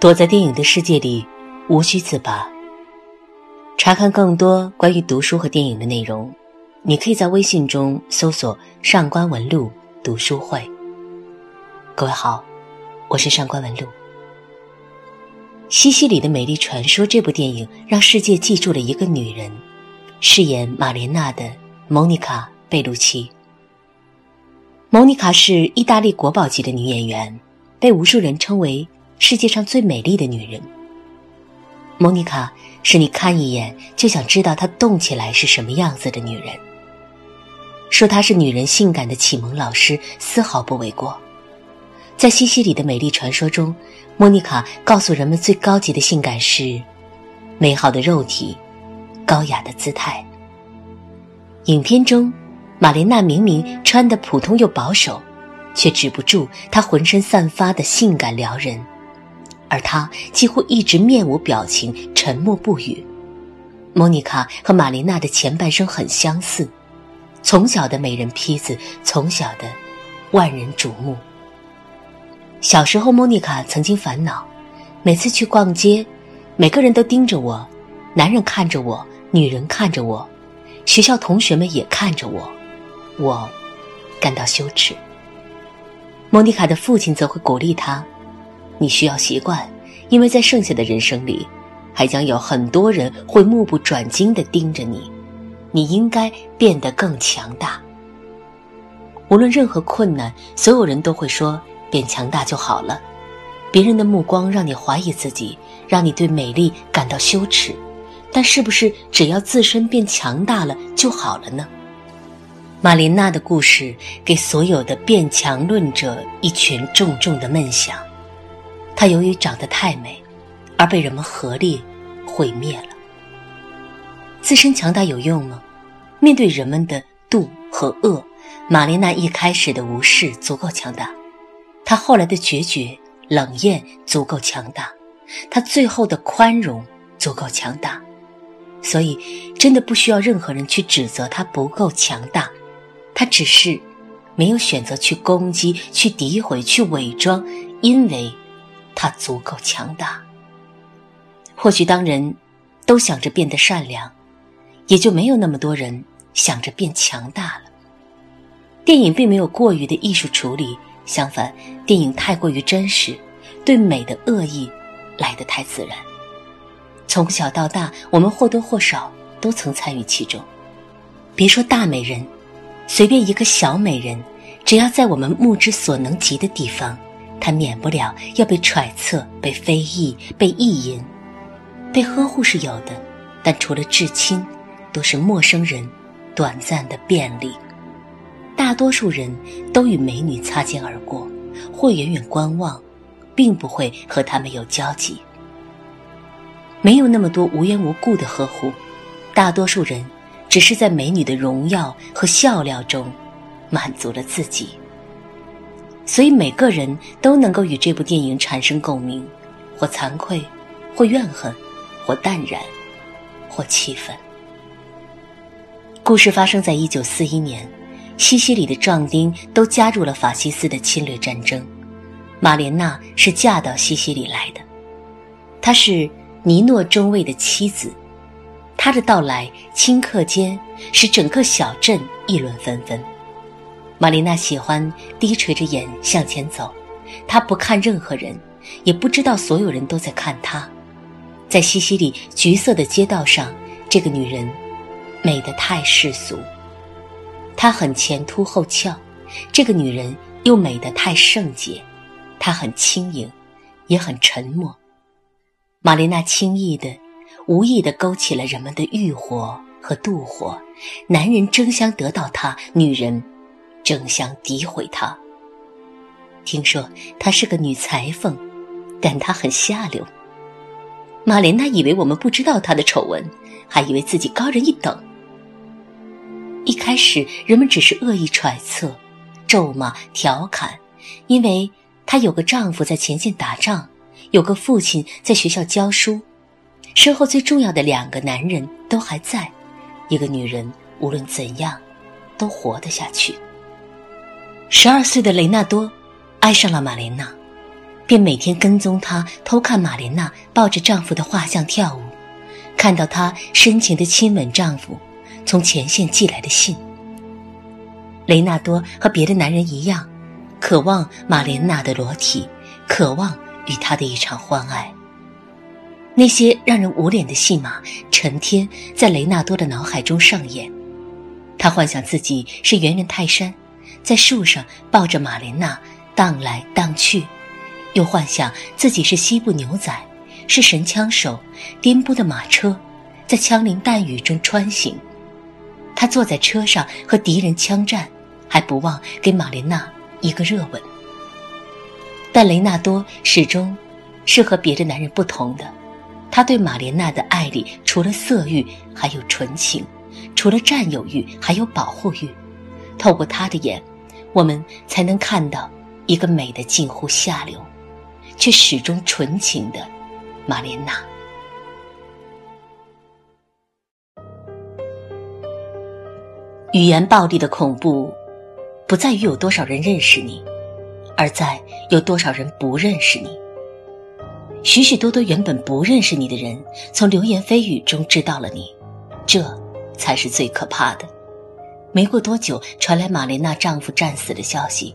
躲在电影的世界里，无需自拔。查看更多关于读书和电影的内容，你可以在微信中搜索“上官文露读书会”。各位好，我是上官文露。《西西里的美丽传说》这部电影让世界记住了一个女人，饰演玛莲娜的莫妮卡·贝鲁奇。莫妮卡是意大利国宝级的女演员，被无数人称为世界上最美丽的女人。莫妮卡是你看一眼就想知道她动起来是什么样子的女人。说她是女人性感的启蒙老师，丝毫不为过。在西西里的美丽传说中，莫妮卡告诉人们最高级的性感是美好的肉体，高雅的姿态。影片中。玛莲娜明明穿的普通又保守，却止不住她浑身散发的性感撩人，而他几乎一直面无表情，沉默不语。莫妮卡和玛琳娜的前半生很相似，从小的美人坯子，从小的万人瞩目。小时候，莫妮卡曾经烦恼，每次去逛街，每个人都盯着我，男人看着我，女人看着我，学校同学们也看着我。我感到羞耻。莫妮卡的父亲则会鼓励她：“你需要习惯，因为在剩下的人生里，还将有很多人会目不转睛地盯着你。你应该变得更强大。无论任何困难，所有人都会说变强大就好了。别人的目光让你怀疑自己，让你对美丽感到羞耻。但是不是只要自身变强大了就好了呢？”玛琳娜的故事给所有的变强论者一拳重重的闷响。她由于长得太美，而被人们合力毁灭了。自身强大有用吗？面对人们的妒和恶，玛丽娜一开始的无视足够强大，她后来的决绝冷艳足够强大，她最后的宽容足够强大。所以，真的不需要任何人去指责她不够强大。她只是没有选择去攻击、去诋毁、去伪装，因为他足够强大。或许当人都想着变得善良，也就没有那么多人想着变强大了。电影并没有过于的艺术处理，相反，电影太过于真实，对美的恶意来得太自然。从小到大，我们或多或少都曾参与其中。别说大美人。随便一个小美人，只要在我们目之所能及的地方，她免不了要被揣测、被非议、被意淫、被呵护是有的，但除了至亲，都是陌生人，短暂的便利。大多数人都与美女擦肩而过，或远远观望，并不会和她们有交集。没有那么多无缘无故的呵护，大多数人。只是在美女的荣耀和笑料中，满足了自己。所以每个人都能够与这部电影产生共鸣，或惭愧，或怨恨，或淡然，或气愤。故事发生在一九四一年，西西里的壮丁都加入了法西斯的侵略战争。玛莲娜是嫁到西西里来的，她是尼诺中尉的妻子。她的到来顷刻间使整个小镇议论纷纷。玛丽娜喜欢低垂着眼向前走，她不看任何人，也不知道所有人都在看她。在西西里橘色的街道上，这个女人美得太世俗。她很前凸后翘，这个女人又美得太圣洁。她很轻盈，也很沉默。玛丽娜轻易的。无意的勾起了人们的欲火和妒火，男人争相得到她，女人争相诋毁她。听说她是个女裁缝，但她很下流。玛莲娜以为我们不知道她的丑闻，还以为自己高人一等。一开始，人们只是恶意揣测、咒骂、调侃，因为她有个丈夫在前线打仗，有个父亲在学校教书。身后最重要的两个男人都还在，一个女人无论怎样，都活得下去。十二岁的雷纳多爱上了玛莲娜，便每天跟踪她，偷看玛莲娜抱着丈夫的画像跳舞，看到她深情的亲吻丈夫从前线寄来的信。雷纳多和别的男人一样，渴望玛莲娜的裸体，渴望与她的一场欢爱。那些让人无脸的戏码，成天在雷纳多的脑海中上演。他幻想自己是猿人泰山，在树上抱着玛莲娜荡来荡去；又幻想自己是西部牛仔，是神枪手，颠簸的马车在枪林弹雨中穿行。他坐在车上和敌人枪战，还不忘给玛莲娜一个热吻。但雷纳多始终是和别的男人不同的。他对玛莲娜的爱里，除了色欲，还有纯情；除了占有欲，还有保护欲。透过他的眼，我们才能看到一个美的近乎下流，却始终纯情的玛莲娜。语言暴力的恐怖，不在于有多少人认识你，而在有多少人不认识你。许许多多原本不认识你的人，从流言蜚语中知道了你，这才是最可怕的。没过多久，传来玛莲娜丈夫战死的消息，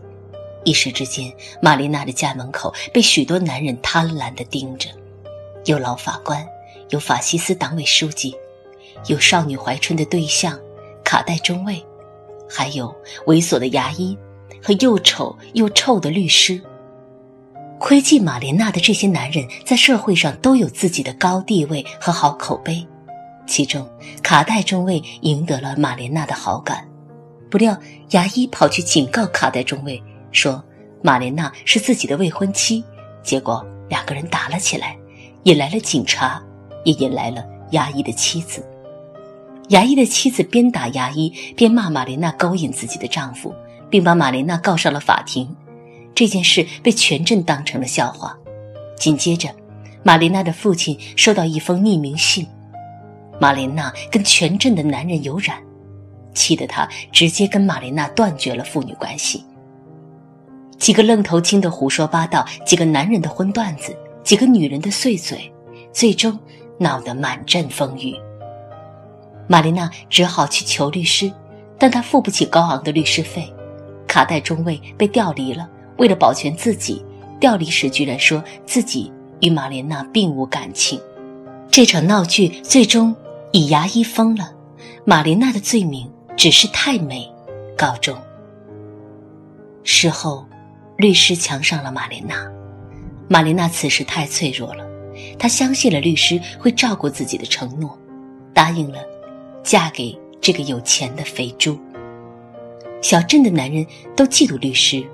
一时之间，玛莲娜的家门口被许多男人贪婪地盯着，有老法官，有法西斯党委书记，有少女怀春的对象卡戴中尉，还有猥琐的牙医和又丑又臭的律师。窥忌玛莲娜的这些男人，在社会上都有自己的高地位和好口碑。其中，卡戴中尉赢得了玛莲娜的好感。不料，牙医跑去警告卡戴中尉，说玛莲娜是自己的未婚妻。结果，两个人打了起来，引来了警察，也引来了牙医的妻子。牙医的妻子边打牙医边骂玛莲娜勾引自己的丈夫，并把玛莲娜告上了法庭。这件事被全镇当成了笑话。紧接着，玛莲娜的父亲收到一封匿名信，玛莲娜跟全镇的男人有染，气得他直接跟玛莲娜断绝了父女关系。几个愣头青的胡说八道，几个男人的荤段子，几个女人的碎嘴，最终闹得满镇风雨。玛莲娜只好去求律师，但她付不起高昂的律师费。卡戴中尉被调离了。为了保全自己，调离时居然说自己与玛莲娜并无感情。这场闹剧最终以牙医疯了，玛莲娜的罪名只是太美告终。事后，律师强上了玛莲娜。玛莲娜此时太脆弱了，她相信了律师会照顾自己的承诺，答应了嫁给这个有钱的肥猪。小镇的男人都嫉妒律师。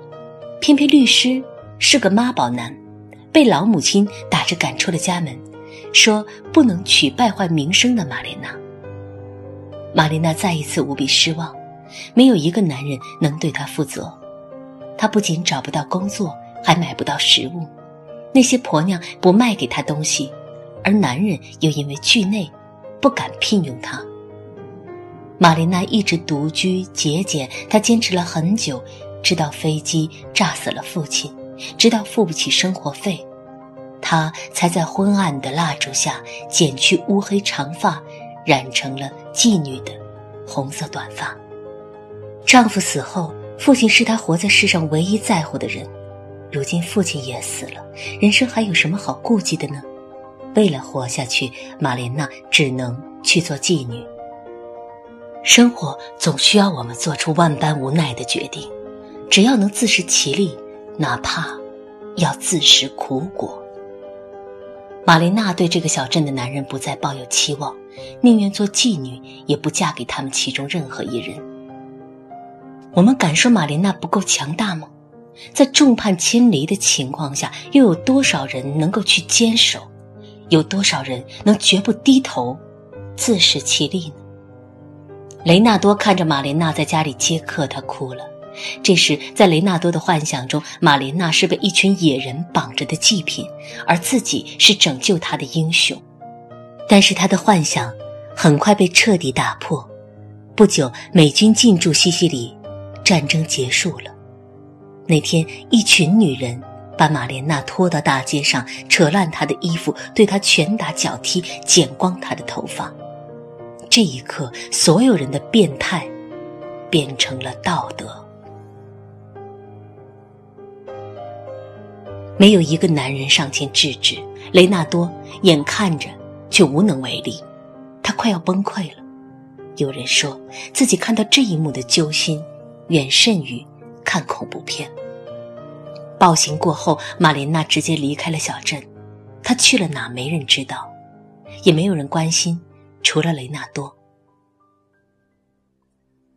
偏偏律师是个妈宝男，被老母亲打着赶出了家门，说不能娶败坏名声的玛莲娜。玛丽娜再一次无比失望，没有一个男人能对她负责。她不仅找不到工作，还买不到食物，那些婆娘不卖给她东西，而男人又因为惧内，不敢聘用她。玛莲娜一直独居节俭，她坚持了很久。直到飞机炸死了父亲，直到付不起生活费，她才在昏暗的蜡烛下剪去乌黑长发，染成了妓女的红色短发。丈夫死后，父亲是她活在世上唯一在乎的人。如今父亲也死了，人生还有什么好顾忌的呢？为了活下去，玛莲娜只能去做妓女。生活总需要我们做出万般无奈的决定。只要能自食其力，哪怕要自食苦果。玛琳娜对这个小镇的男人不再抱有期望，宁愿做妓女，也不嫁给他们其中任何一人。我们敢说玛琳娜不够强大吗？在众叛亲离的情况下，又有多少人能够去坚守？有多少人能绝不低头，自食其力呢？雷纳多看着玛琳娜在家里接客，他哭了。这时，在雷纳多的幻想中，玛莲娜是被一群野人绑着的祭品，而自己是拯救他的英雄。但是他的幻想很快被彻底打破。不久，美军进驻西西里，战争结束了。那天，一群女人把玛莲娜拖到大街上，扯烂她的衣服，对她拳打脚踢，剪光她的头发。这一刻，所有人的变态变成了道德。没有一个男人上前制止，雷纳多眼看着却无能为力，他快要崩溃了。有人说自己看到这一幕的揪心，远甚于看恐怖片。暴行过后，玛莲娜直接离开了小镇，她去了哪没人知道，也没有人关心，除了雷纳多。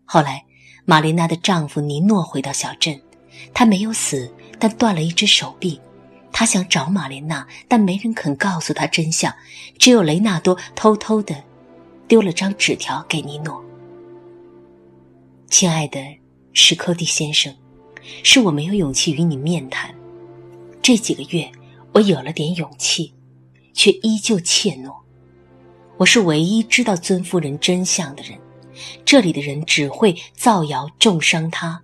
后来，玛莲娜的丈夫尼诺回到小镇，他没有死，但断了一只手臂。他想找玛莲娜，但没人肯告诉他真相。只有雷纳多偷偷的丢了张纸条给尼诺：“亲爱的史科蒂先生，是我没有勇气与你面谈。这几个月，我有了点勇气，却依旧怯懦。我是唯一知道尊夫人真相的人，这里的人只会造谣重伤她。”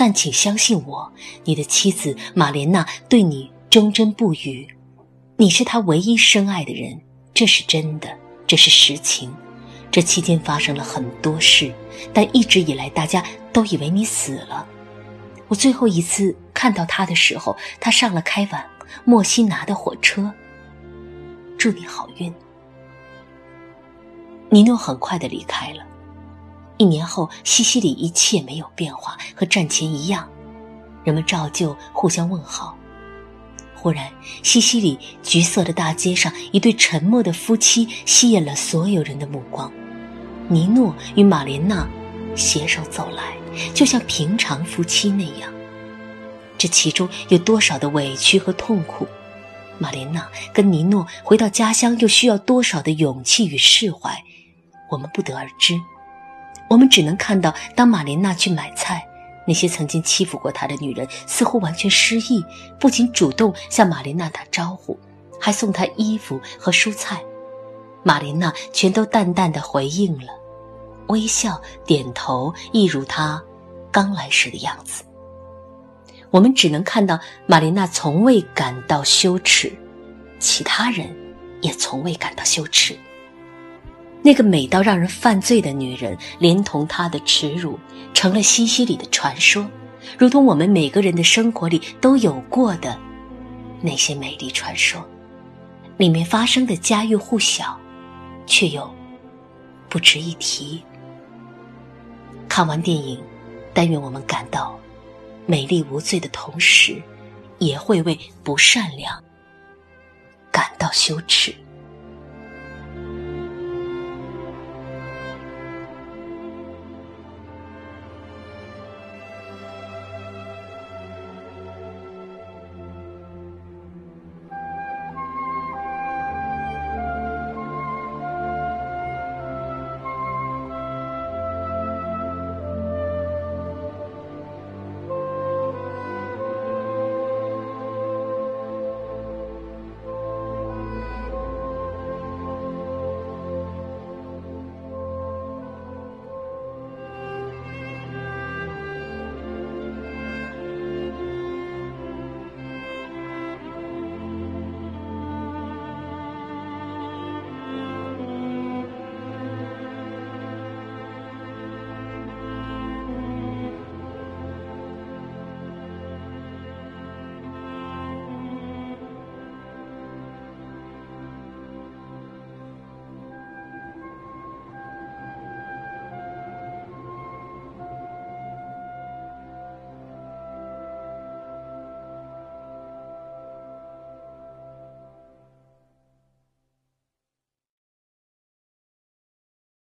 但请相信我，你的妻子玛莲娜对你忠贞不渝，你是她唯一深爱的人，这是真的，这是实情。这期间发生了很多事，但一直以来大家都以为你死了。我最后一次看到他的时候，他上了开往墨西拿的火车。祝你好运。尼诺很快的离开了。一年后，西西里一切没有变化，和战前一样，人们照旧互相问好。忽然，西西里橘色的大街上，一对沉默的夫妻吸引了所有人的目光。尼诺与玛莲娜携手走来，就像平常夫妻那样。这其中有多少的委屈和痛苦？玛莲娜跟尼诺回到家乡，又需要多少的勇气与释怀？我们不得而知。我们只能看到，当玛莲娜去买菜，那些曾经欺负过她的女人似乎完全失忆，不仅主动向玛莲娜打招呼，还送她衣服和蔬菜。玛莲娜全都淡淡的回应了，微笑点头，一如她刚来时的样子。我们只能看到玛莲娜从未感到羞耻，其他人也从未感到羞耻。那个美到让人犯罪的女人，连同她的耻辱，成了西西里的传说，如同我们每个人的生活里都有过的那些美丽传说，里面发生的家喻户晓，却又不值一提。看完电影，但愿我们感到美丽无罪的同时，也会为不善良感到羞耻。